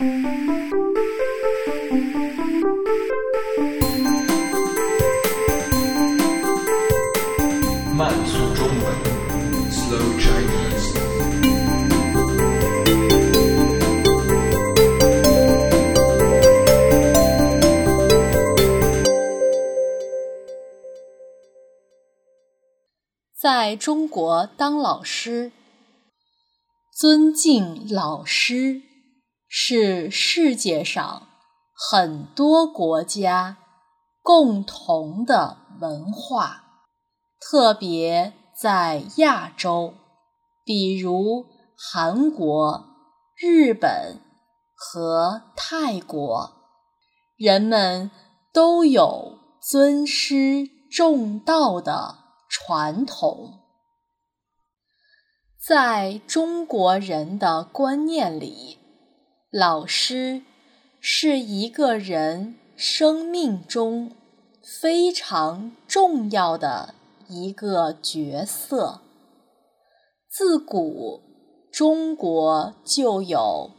慢速中文，Slow Chinese。在中国当老师，尊敬老师。是世界上很多国家共同的文化，特别在亚洲，比如韩国、日本和泰国，人们都有尊师重道的。传统，在中国人的观念里，老师是一个人生命中非常重要的一个角色。自古中国就有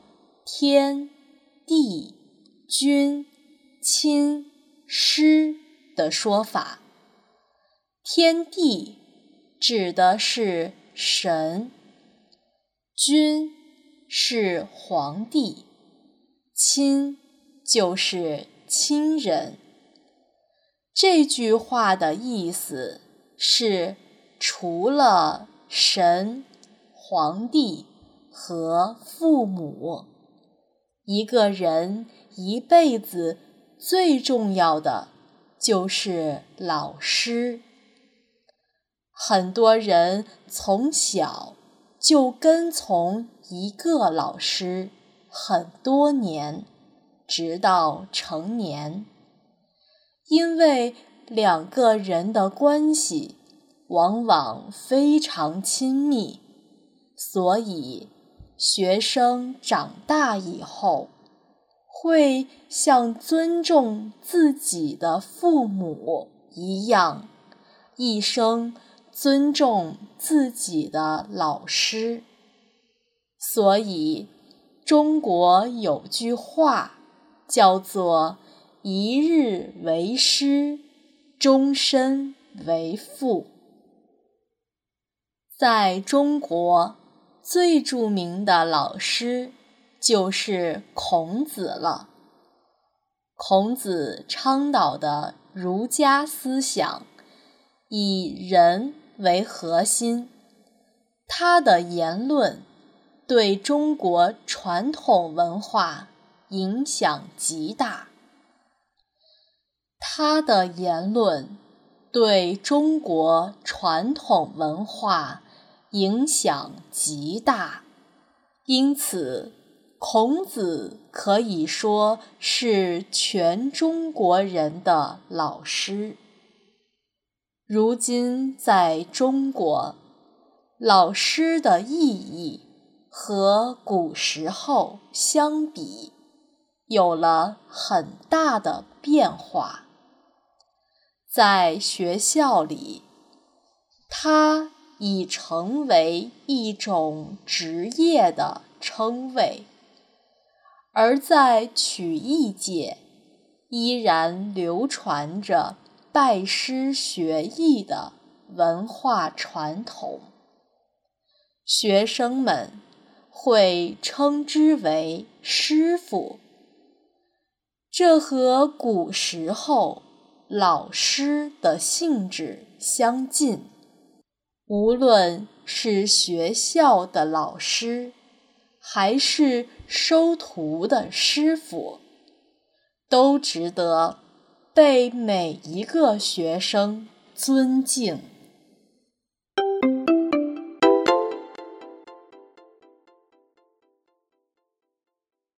天地君亲师的说法。天地指的是神，君是皇帝，亲就是亲人。这句话的意思是，除了神、皇帝和父母，一个人一辈子最重要的就是老师。很多人从小就跟从一个老师很多年，直到成年。因为两个人的关系往往非常亲密，所以学生长大以后会像尊重自己的父母一样，一生。尊重自己的老师，所以中国有句话叫做“一日为师，终身为父”。在中国，最著名的老师就是孔子了。孔子倡导的儒家思想，以人。为核心，他的言论对中国传统文化影响极大。他的言论对中国传统文化影响极大，因此孔子可以说是全中国人的老师。如今，在中国，老师的意义和古时候相比，有了很大的变化。在学校里，他已成为一种职业的称谓；而在曲艺界，依然流传着。拜师学艺的文化传统，学生们会称之为师傅。这和古时候老师的性质相近。无论是学校的老师，还是收徒的师傅，都值得。被每一个学生尊敬。